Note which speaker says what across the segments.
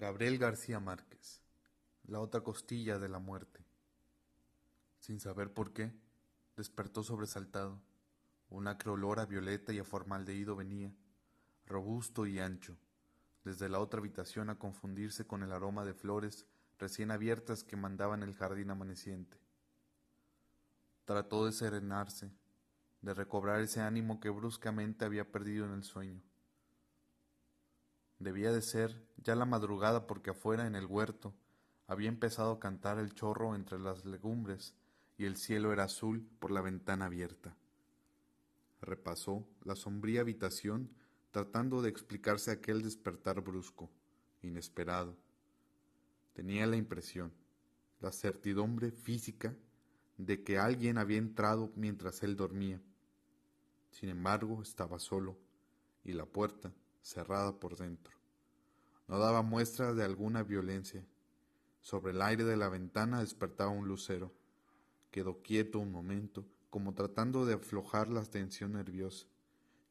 Speaker 1: Gabriel García Márquez, la otra costilla de la muerte. Sin saber por qué, despertó sobresaltado. Un acre olor a violeta y a formaldehído venía, robusto y ancho, desde la otra habitación a confundirse con el aroma de flores recién abiertas que mandaban el jardín amaneciente. Trató de serenarse, de recobrar ese ánimo que bruscamente había perdido en el sueño. Debía de ser ya la madrugada porque afuera en el huerto había empezado a cantar el chorro entre las legumbres y el cielo era azul por la ventana abierta. Repasó la sombría habitación tratando de explicarse aquel despertar brusco, inesperado. Tenía la impresión, la certidumbre física de que alguien había entrado mientras él dormía. Sin embargo, estaba solo y la puerta cerrada por dentro. No daba muestra de alguna violencia. Sobre el aire de la ventana despertaba un lucero. Quedó quieto un momento, como tratando de aflojar la tensión nerviosa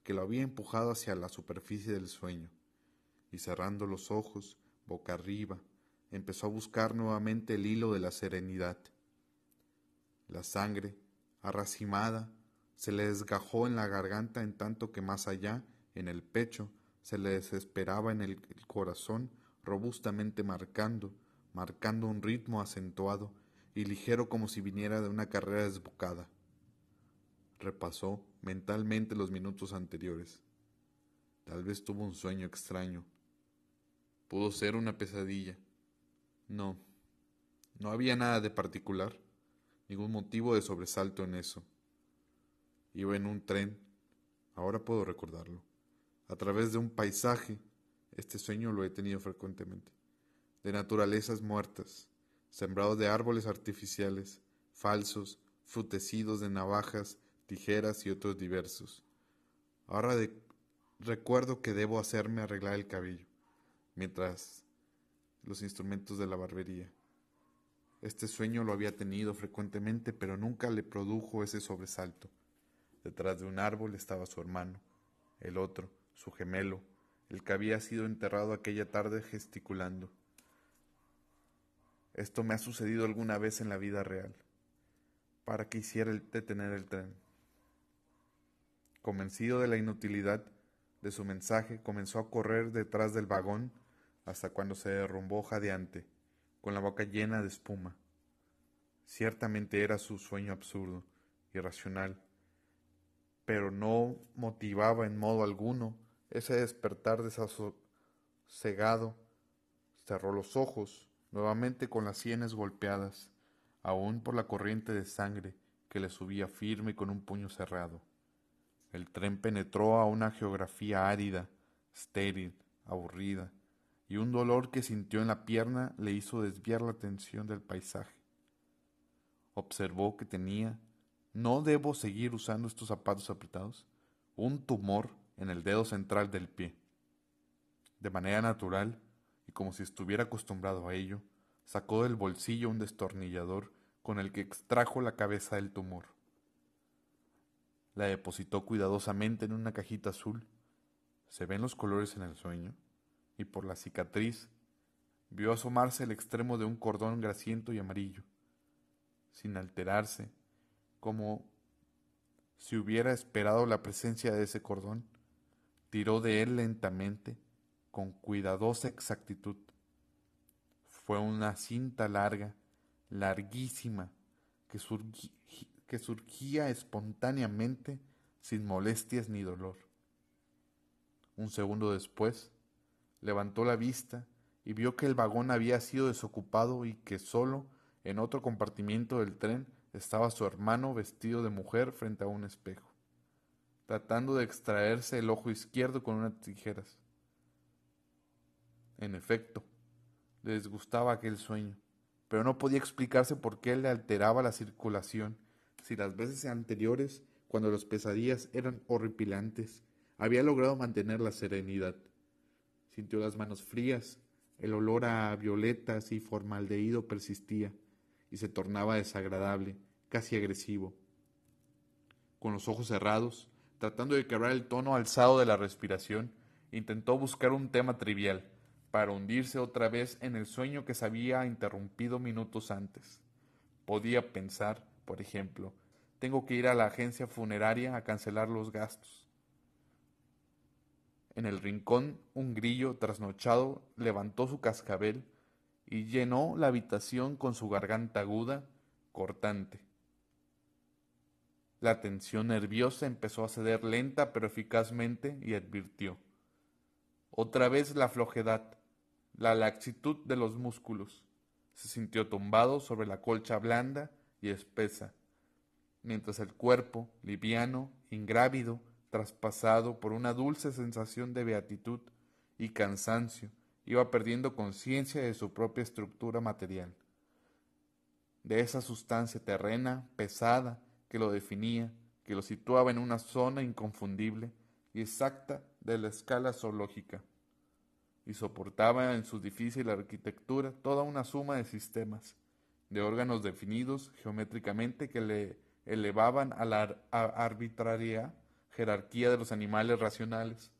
Speaker 1: que lo había empujado hacia la superficie del sueño, y cerrando los ojos, boca arriba, empezó a buscar nuevamente el hilo de la serenidad. La sangre, arracimada, se le desgajó en la garganta en tanto que más allá, en el pecho, se le desesperaba en el corazón robustamente marcando, marcando un ritmo acentuado y ligero como si viniera de una carrera desbocada. Repasó mentalmente los minutos anteriores. Tal vez tuvo un sueño extraño. Pudo ser una pesadilla. No, no había nada de particular, ningún motivo de sobresalto en eso. Iba en un tren, ahora puedo recordarlo a través de un paisaje, este sueño lo he tenido frecuentemente, de naturalezas muertas, sembrado de árboles artificiales, falsos, frutecidos de navajas, tijeras y otros diversos. Ahora recuerdo que debo hacerme arreglar el cabello, mientras los instrumentos de la barbería. Este sueño lo había tenido frecuentemente, pero nunca le produjo ese sobresalto. Detrás de un árbol estaba su hermano, el otro, su gemelo, el que había sido enterrado aquella tarde gesticulando. Esto me ha sucedido alguna vez en la vida real, para que hiciera detener el tren. Convencido de la inutilidad de su mensaje, comenzó a correr detrás del vagón hasta cuando se derrumbó jadeante, con la boca llena de espuma. Ciertamente era su sueño absurdo, irracional, pero no motivaba en modo alguno ese despertar desasosegado, cerró los ojos, nuevamente con las sienes golpeadas, aún por la corriente de sangre que le subía firme con un puño cerrado. El tren penetró a una geografía árida, estéril, aburrida, y un dolor que sintió en la pierna le hizo desviar la atención del paisaje. Observó que tenía, no debo seguir usando estos zapatos apretados, un tumor en el dedo central del pie. De manera natural, y como si estuviera acostumbrado a ello, sacó del bolsillo un destornillador con el que extrajo la cabeza del tumor. La depositó cuidadosamente en una cajita azul. Se ven los colores en el sueño, y por la cicatriz vio asomarse el extremo de un cordón grasiento y amarillo. Sin alterarse, como si hubiera esperado la presencia de ese cordón, tiró de él lentamente, con cuidadosa exactitud. Fue una cinta larga, larguísima, que, surgía espontáneamente sin molestias ni dolor. Un segundo después, levantó la vista y vio que el vagón había sido desocupado y que solo en otro compartimiento del tren estaba su hermano vestido de mujer frente a un espejo tratando de extraerse el ojo izquierdo con unas tijeras. En efecto, le disgustaba aquel sueño, pero no podía explicarse por qué le alteraba la circulación, si las veces anteriores, cuando las pesadillas eran horripilantes, había logrado mantener la serenidad. Sintió las manos frías, el olor a violetas y formaldehído persistía, y se tornaba desagradable, casi agresivo. Con los ojos cerrados, Tratando de quebrar el tono alzado de la respiración, intentó buscar un tema trivial, para hundirse otra vez en el sueño que se había interrumpido minutos antes. Podía pensar, por ejemplo, tengo que ir a la agencia funeraria a cancelar los gastos. En el rincón un grillo trasnochado levantó su cascabel y llenó la habitación con su garganta aguda, cortante. La tensión nerviosa empezó a ceder lenta pero eficazmente y advirtió. Otra vez la flojedad, la laxitud de los músculos. Se sintió tumbado sobre la colcha blanda y espesa, mientras el cuerpo, liviano, ingrávido, traspasado por una dulce sensación de beatitud y cansancio, iba perdiendo conciencia de su propia estructura material, de esa sustancia terrena, pesada, que lo definía, que lo situaba en una zona inconfundible y exacta de la escala zoológica, y soportaba en su difícil arquitectura toda una suma de sistemas, de órganos definidos geométricamente que le elevaban a la arbitraria jerarquía de los animales racionales.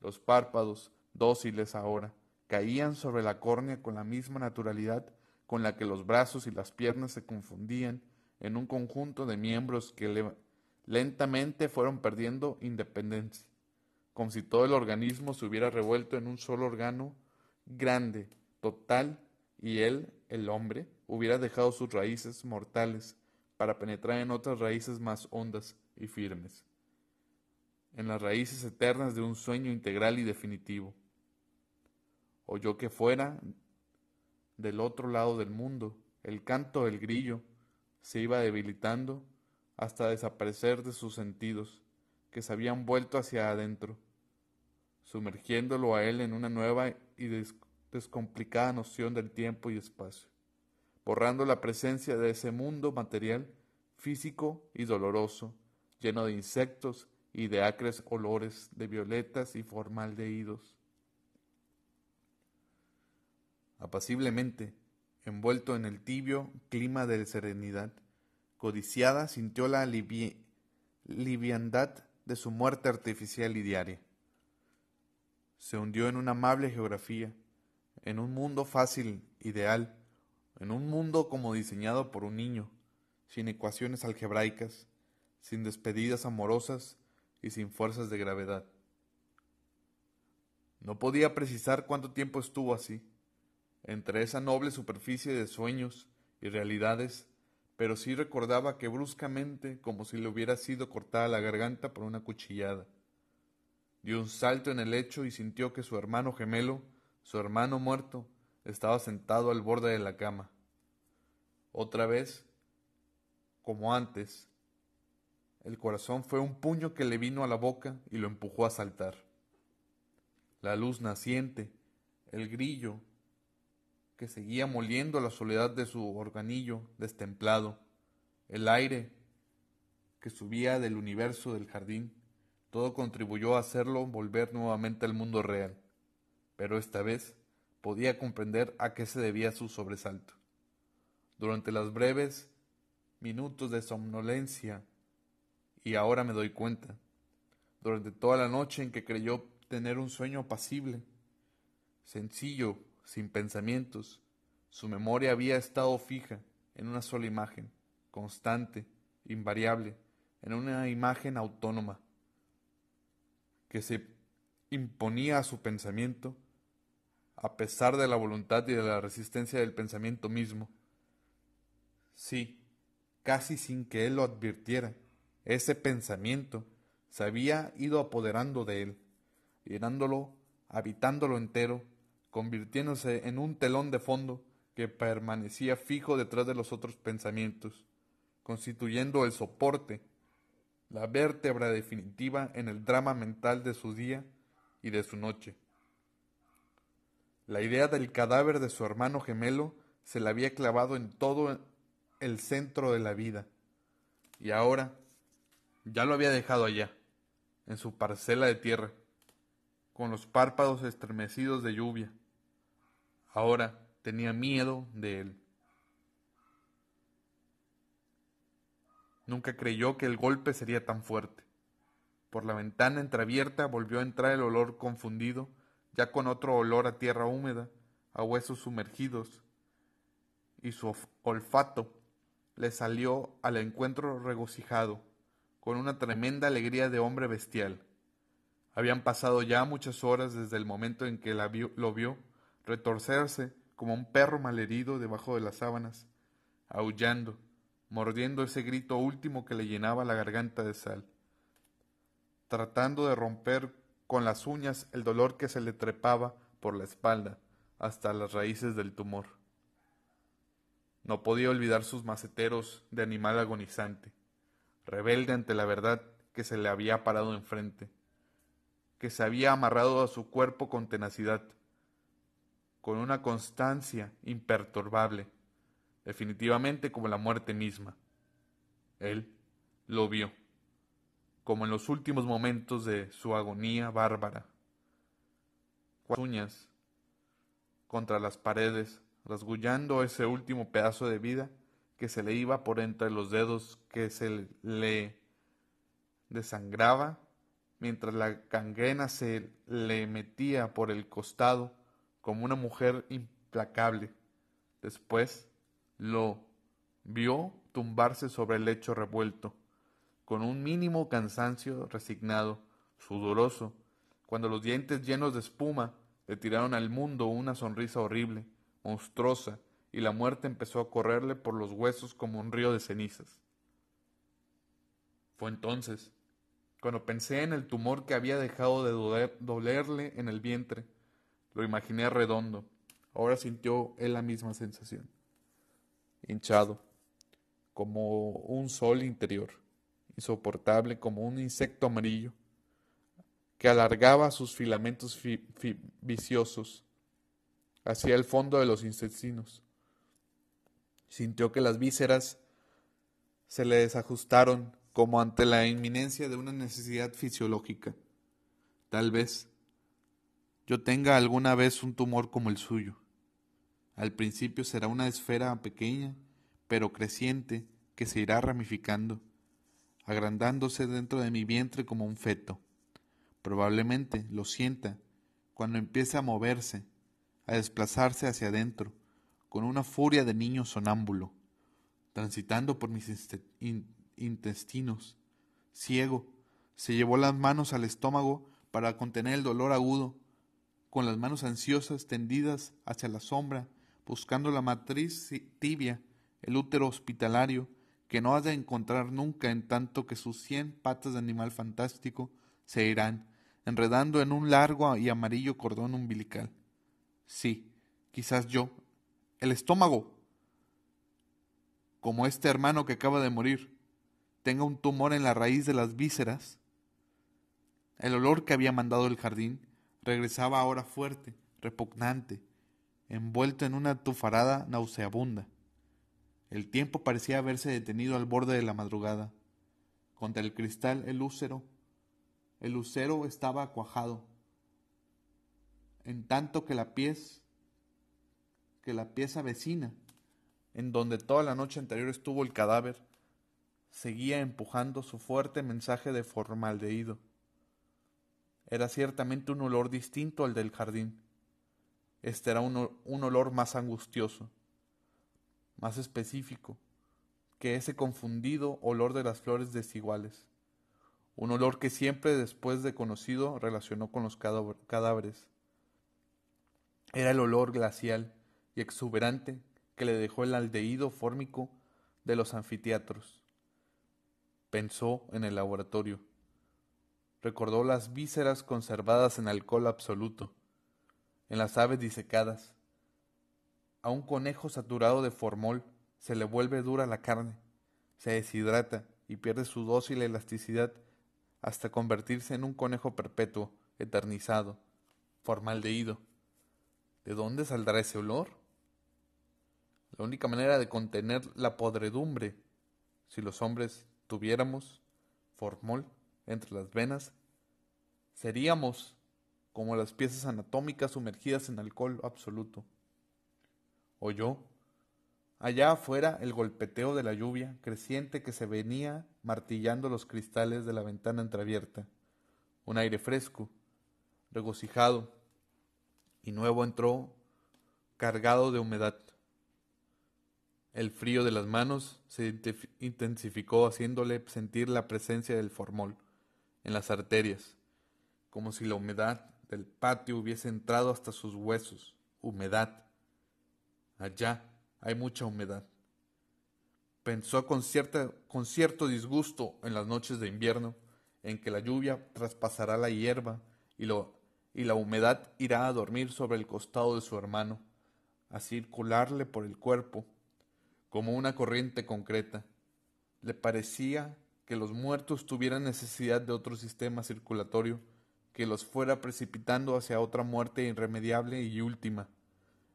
Speaker 1: Los párpados, dóciles ahora, caían sobre la córnea con la misma naturalidad con la que los brazos y las piernas se confundían en un conjunto de miembros que lentamente fueron perdiendo independencia, como si todo el organismo se hubiera revuelto en un solo órgano grande, total, y él, el hombre, hubiera dejado sus raíces mortales para penetrar en otras raíces más hondas y firmes, en las raíces eternas de un sueño integral y definitivo. Oyó que fuera, del otro lado del mundo, el canto del grillo se iba debilitando hasta desaparecer de sus sentidos, que se habían vuelto hacia adentro, sumergiéndolo a él en una nueva y descomplicada noción del tiempo y espacio borrando la presencia de ese mundo material, físico y doloroso, lleno de insectos y de acres olores de violetas y formaldehídos. Apaciblemente, envuelto en el tibio clima de serenidad, codiciada sintió la liviandad de su muerte artificial y diaria. Se hundió en una amable geografía, en un mundo fácil, ideal, en un mundo como diseñado por un niño, sin ecuaciones algebraicas, sin despedidas amorosas y sin fuerzas de gravedad. No podía precisar cuánto tiempo estuvo así, entre esa noble superficie de sueños y realidades, pero sí recordaba que bruscamente, como si le hubiera sido cortada la garganta por una cuchillada, dio un salto en el lecho y sintió que su hermano gemelo, su hermano muerto, estaba sentado al borde de la cama. Otra vez, como antes, el corazón fue un puño que le vino a la boca y lo empujó a saltar. La luz naciente, el grillo, que seguía moliendo la soledad de su organillo destemplado, el aire que subía del universo del jardín, todo contribuyó a hacerlo volver nuevamente al mundo real, pero esta vez podía comprender a qué se debía su sobresalto. Durante las breves minutos de somnolencia, y ahora me doy cuenta, durante toda la noche en que creyó tener un sueño apacible, sencillo, sin pensamientos, su memoria había estado fija en una sola imagen, constante, invariable, en una imagen autónoma, que se imponía a su pensamiento a pesar de la voluntad y de la resistencia del pensamiento mismo. Sí, casi sin que él lo advirtiera, ese pensamiento se había ido apoderando de él, llenándolo, habitándolo entero, convirtiéndose en un telón de fondo que permanecía fijo detrás de los otros pensamientos, constituyendo el soporte, la vértebra definitiva en el drama mental de su día y de su noche. La idea del cadáver de su hermano gemelo se le había clavado en todo el centro de la vida, y ahora ya lo había dejado allá, en su parcela de tierra, con los párpados estremecidos de lluvia. Ahora tenía miedo de él. Nunca creyó que el golpe sería tan fuerte. Por la ventana entreabierta volvió a entrar el olor confundido ya con otro olor a tierra húmeda, a huesos sumergidos, y su olfato le salió al encuentro regocijado, con una tremenda alegría de hombre bestial. Habían pasado ya muchas horas desde el momento en que la lo vio retorcerse como un perro malherido debajo de las sábanas, aullando, mordiendo ese grito último que le llenaba la garganta de sal, tratando de romper con las uñas el dolor que se le trepaba por la espalda hasta las raíces del tumor. No podía olvidar sus maceteros de animal agonizante, rebelde ante la verdad que se le había parado enfrente, que se había amarrado a su cuerpo con tenacidad, con una constancia imperturbable, definitivamente como la muerte misma. Él lo vio, como en los últimos momentos de su agonía bárbara. Con uñas contra las paredes, rasgullando ese último pedazo de vida que se le iba por entre los dedos, que se le desangraba mientras la cangrena se le metía por el costado como una mujer implacable. Después lo vio tumbarse sobre el lecho revuelto, con un mínimo cansancio resignado, sudoroso, cuando los dientes llenos de espuma le tiraron al mundo una sonrisa horrible, monstruosa, y la muerte empezó a correrle por los huesos como un río de cenizas. Fue entonces cuando pensé en el tumor que había dejado de dolerle en el vientre, lo imaginé redondo. Ahora sintió él la misma sensación. Hinchado, como un sol interior, insoportable como un insecto amarillo, que alargaba sus filamentos viciosos hacia el fondo de los intestinos. Sintió que las vísceras se le desajustaron como ante la inminencia de una necesidad fisiológica. Tal vez yo tenga alguna vez un tumor como el suyo. Al principio será una esfera pequeña, pero creciente, que se irá ramificando, agrandándose dentro de mi vientre como un feto. Probablemente lo sienta cuando empiece a moverse, a desplazarse hacia adentro, con una furia de niño sonámbulo, transitando por mis intestinos. Ciego, se llevó las manos al estómago para contener el dolor agudo, con las manos ansiosas tendidas hacia la sombra, buscando la matriz tibia, el útero hospitalario, que no ha de encontrar nunca en tanto que sus cien patas de animal fantástico se irán, enredando en un largo y amarillo cordón umbilical. Sí, quizás yo. El estómago. Como este hermano que acaba de morir tenga un tumor en la raíz de las vísceras. El olor que había mandado el jardín regresaba ahora fuerte, repugnante, envuelto en una tufarada nauseabunda. El tiempo parecía haberse detenido al borde de la madrugada. Contra el cristal el úcero, el lucero estaba cuajado, en tanto que la pieza, que la pieza vecina, en donde toda la noche anterior estuvo el cadáver, seguía empujando su fuerte mensaje de formaldehído. Era ciertamente un olor distinto al del jardín. Este era un, un olor más angustioso, más específico, que ese confundido olor de las flores desiguales, un olor que siempre después de conocido relacionó con los cadáveres. Era el olor glacial y exuberante que le dejó el aldehído fórmico de los anfiteatros. Pensó en el laboratorio. Recordó las vísceras conservadas en alcohol absoluto, en las aves disecadas. A un conejo saturado de formol se le vuelve dura la carne, se deshidrata y pierde su dócil elasticidad hasta convertirse en un conejo perpetuo, eternizado, formaldehído. ¿De dónde saldrá ese olor? La única manera de contener la podredumbre, si los hombres tuviéramos formol entre las venas, seríamos como las piezas anatómicas sumergidas en alcohol absoluto. Oyó allá afuera el golpeteo de la lluvia creciente que se venía martillando los cristales de la ventana entreabierta, un aire fresco, regocijado, y nuevo entró cargado de humedad. El frío de las manos se intensificó haciéndole sentir la presencia del formol en las arterias, como si la humedad del patio hubiese entrado hasta sus huesos. Humedad. Allá hay mucha humedad. Pensó con, cierta, con cierto disgusto en las noches de invierno, en que la lluvia traspasará la hierba y, lo, y la humedad irá a dormir sobre el costado de su hermano, a circularle por el cuerpo como una corriente concreta. Le parecía que los muertos tuvieran necesidad de otro sistema circulatorio que los fuera precipitando hacia otra muerte irremediable y última.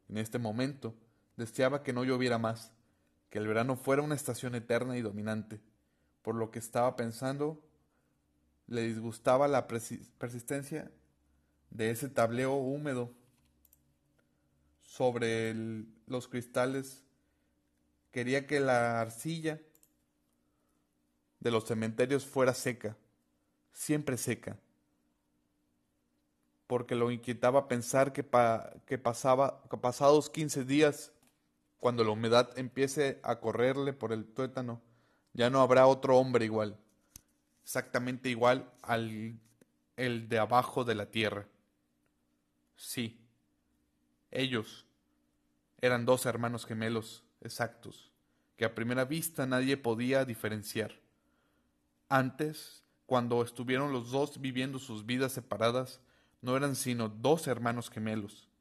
Speaker 1: En este momento deseaba que no lloviera más, que el verano fuera una estación eterna y dominante. Por lo que estaba pensando, le disgustaba la persistencia de ese tableo húmedo sobre los cristales Quería que la arcilla de los cementerios fuera seca, siempre seca, porque lo inquietaba pensar que, que, pasaba, que pasados 15 días, cuando la humedad empiece a correrle por el tuétano, ya no habrá otro hombre igual, exactamente igual al el de abajo de la tierra. Sí, ellos eran dos hermanos gemelos exactos, que a primera vista nadie podía diferenciar. Antes, cuando estuvieron los dos viviendo sus vidas separadas, no eran sino dos hermanos gemelos,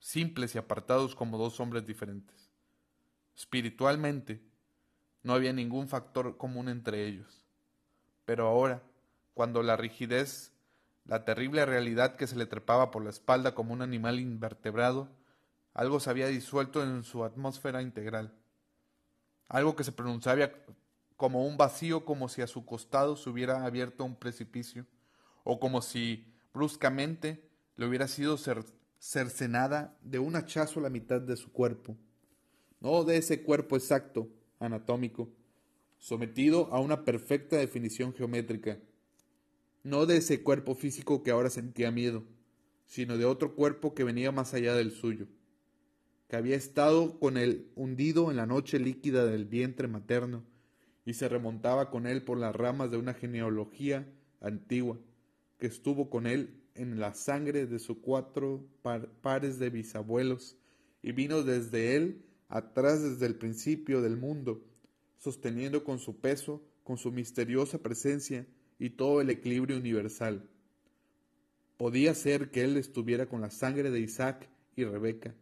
Speaker 1: simples y apartados como dos hombres diferentes. Espiritualmente, no había ningún factor común entre ellos. Pero ahora, cuando la rigidez, la terrible realidad que se le trepaba por la espalda como un animal invertebrado, algo se había disuelto en su atmósfera integral. Algo que se pronunciaba como un vacío, como si a su costado se hubiera abierto un precipicio, o como si bruscamente le hubiera sido cercenada de un hachazo la mitad de su cuerpo. No de ese cuerpo exacto, anatómico, sometido a una perfecta definición geométrica. No de ese cuerpo físico que ahora sentía miedo, sino de otro cuerpo que venía más allá del suyo que había estado con él hundido en la noche líquida del vientre materno y se remontaba con él por las ramas de una genealogía antigua, que estuvo con él en la sangre de sus cuatro pares de bisabuelos y vino desde él atrás desde el principio del mundo, sosteniendo con su peso, con su misteriosa presencia y todo el equilibrio universal. Podía ser que él estuviera con la sangre de Isaac y Rebeca,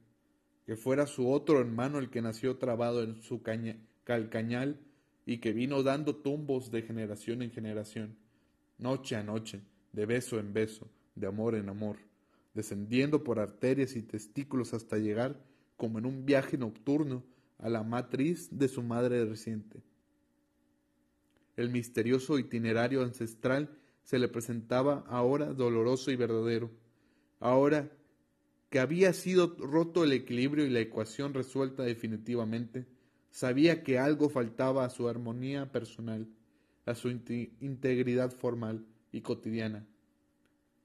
Speaker 1: que fuera su otro hermano el que nació trabado en su calcañal y que vino dando tumbos de generación en generación, noche a noche, de beso en beso, de amor en amor, descendiendo por arterias y testículos hasta llegar, como en un viaje nocturno, a la matriz de su madre reciente. El misterioso itinerario ancestral se le presentaba ahora doloroso y verdadero, ahora que había sido roto el equilibrio y la ecuación resuelta definitivamente, sabía que algo faltaba a su armonía personal, a su integridad formal y cotidiana.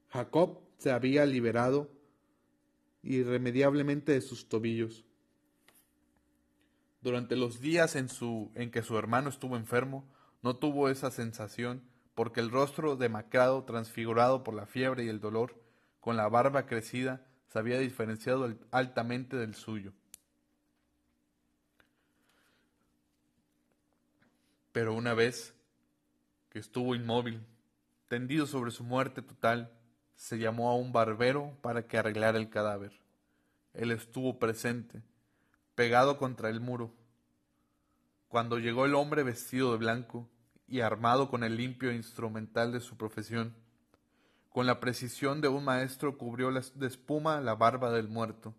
Speaker 1: Jacob se había liberado irremediablemente de sus tobillos. Durante los días en, en que su hermano estuvo enfermo, no tuvo esa sensación, porque el rostro demacrado, transfigurado por la fiebre y el dolor, con la barba crecida, se había diferenciado altamente del suyo. Pero una vez que estuvo inmóvil, tendido sobre su muerte total, se llamó a un barbero para que arreglara el cadáver. Él estuvo presente, pegado contra el muro. Cuando llegó el hombre vestido de blanco y armado con el limpio instrumental de su profesión, con la precisión de un maestro cubrió de espuma la barba del muerto.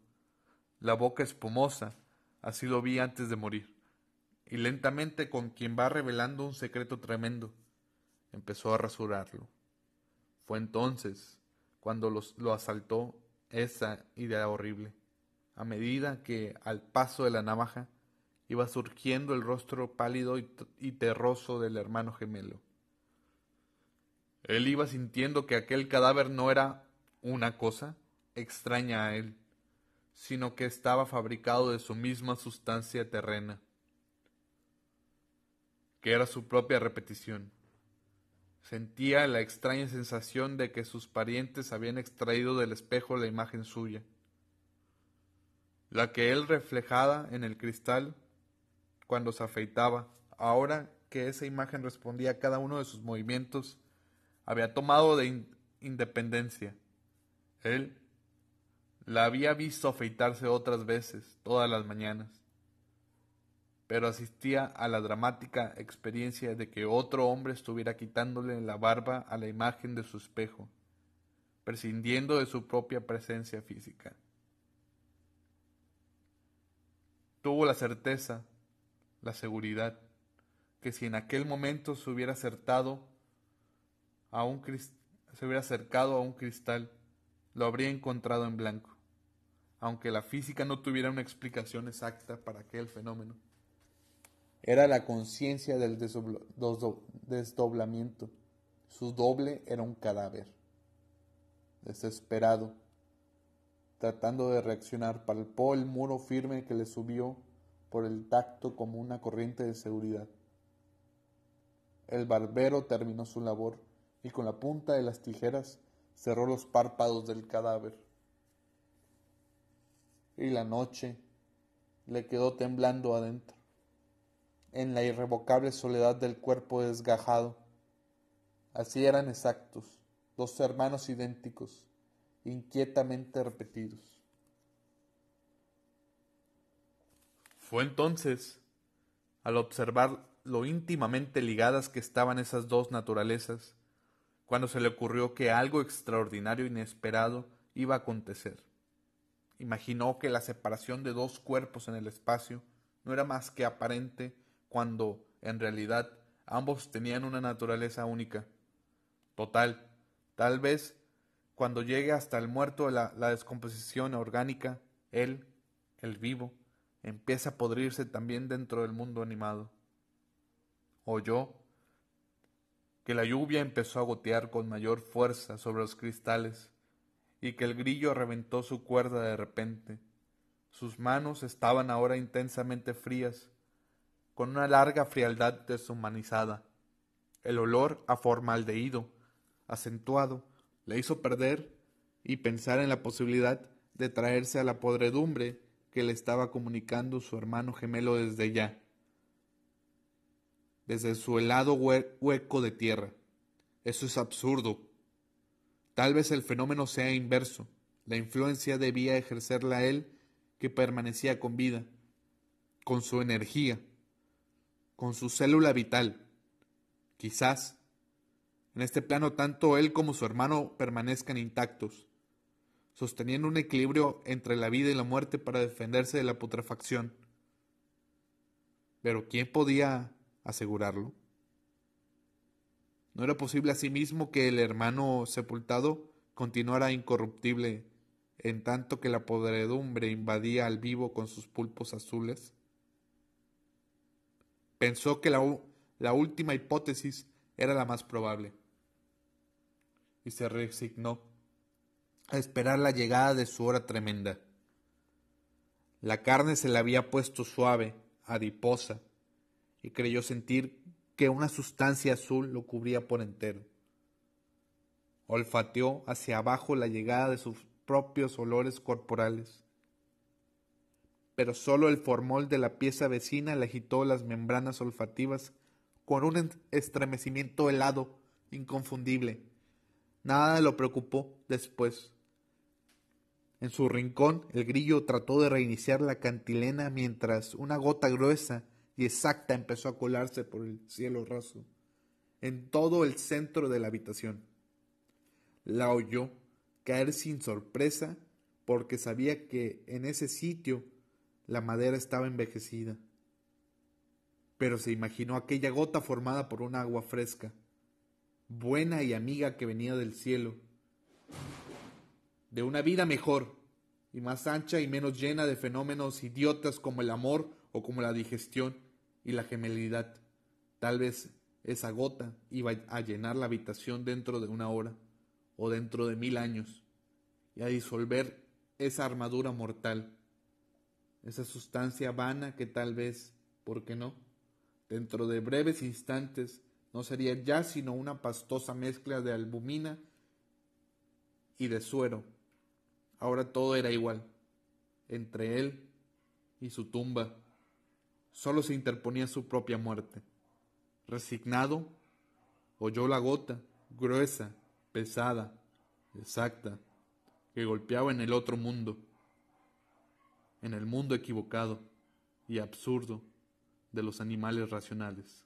Speaker 1: La boca espumosa, así lo vi antes de morir. Y lentamente, con quien va revelando un secreto tremendo, empezó a rasurarlo. Fue entonces cuando lo asaltó esa idea horrible, a medida que, al paso de la navaja, iba surgiendo el rostro pálido y terroso del hermano gemelo. Él iba sintiendo que aquel cadáver no era una cosa, extraña a él, sino que estaba fabricado de su misma sustancia terrena, que era su propia repetición. Sentía la extraña sensación de que sus parientes habían extraído del espejo la imagen suya, la que él reflejaba en el cristal cuando se afeitaba, ahora que esa imagen respondía a cada uno de sus movimientos, había tomado de independencia. Él la había visto afeitarse otras veces, todas las mañanas, pero asistía a la dramática experiencia de que otro hombre estuviera quitándole la barba a la imagen de su espejo, prescindiendo de su propia presencia física. Tuvo la certeza, la seguridad, que si en aquel momento se hubiera acertado a un se hubiera acercado a un cristal, lo habría encontrado en blanco, aunque la física no tuviera una explicación exacta para aquel fenómeno. Era la conciencia del desdoblamiento. Su doble era un cadáver. Desesperado, tratando de reaccionar, palpó el muro firme que le subió por el tacto como una corriente de seguridad. El barbero terminó su labor y con la punta de las tijeras cerró los párpados del cadáver. Y la noche le quedó temblando adentro, en la irrevocable soledad del cuerpo desgajado. Así eran exactos, dos hermanos idénticos, inquietamente repetidos. Fue entonces, al observar lo íntimamente ligadas que estaban esas dos naturalezas, cuando se le ocurrió que algo extraordinario e inesperado iba a acontecer. Imaginó que la separación de dos cuerpos en el espacio no era más que aparente cuando, en realidad, ambos tenían una naturaleza única. Total, tal vez, cuando llegue hasta el muerto la, la descomposición orgánica, él, el vivo, empieza a podrirse también dentro del mundo animado. Oyó que la lluvia empezó a gotear con mayor fuerza sobre los cristales y que el grillo reventó su cuerda de repente. Sus manos estaban ahora intensamente frías, con una larga frialdad deshumanizada. El olor a formaldehído, acentuado, le hizo perder y pensar en la posibilidad de traerse a la podredumbre que le estaba comunicando su hermano gemelo desde ya desde su helado hueco de tierra. Eso es absurdo. Tal vez el fenómeno sea inverso. La influencia debía ejercerla él que permanecía con vida, con su energía, con su célula vital. Quizás, en este plano tanto él como su hermano permanezcan intactos, sosteniendo un equilibrio entre la vida y la muerte para defenderse de la putrefacción. Pero ¿quién podía asegurarlo? ¿No era posible asimismo que el hermano sepultado continuara incorruptible en tanto que la podredumbre invadía al vivo con sus pulpos azules? Pensó que la, la última hipótesis era la más probable y se resignó a esperar la llegada de su hora tremenda. La carne se le había puesto suave, adiposa, y creyó sentir que una sustancia azul lo cubría por entero. Olfateó hacia abajo la llegada de sus propios olores corporales, pero sólo el formol de la pieza vecina le agitó las membranas olfativas con un estremecimiento helado, inconfundible. Nada lo preocupó después. En su rincón, el grillo trató de reiniciar la cantilena mientras una gota gruesa y exacta empezó a colarse por el cielo raso, en todo el centro de la habitación. La oyó caer sin sorpresa porque sabía que en ese sitio la madera estaba envejecida. Pero se imaginó aquella gota formada por un agua fresca, buena y amiga que venía del cielo, de una vida mejor y más ancha y menos llena de fenómenos idiotas como el amor o como la digestión y la gemelidad. Tal vez esa gota iba a llenar la habitación dentro de una hora o dentro de mil años. y a disolver esa armadura mortal, esa sustancia vana que tal vez, ¿por qué no? Dentro de breves instantes no sería ya sino una pastosa mezcla de albumina y de suero. Ahora todo era igual. Entre él y su tumba solo se interponía su propia muerte. Resignado, oyó la gota, gruesa, pesada, exacta, que golpeaba en el otro mundo, en el mundo equivocado y absurdo de los animales racionales.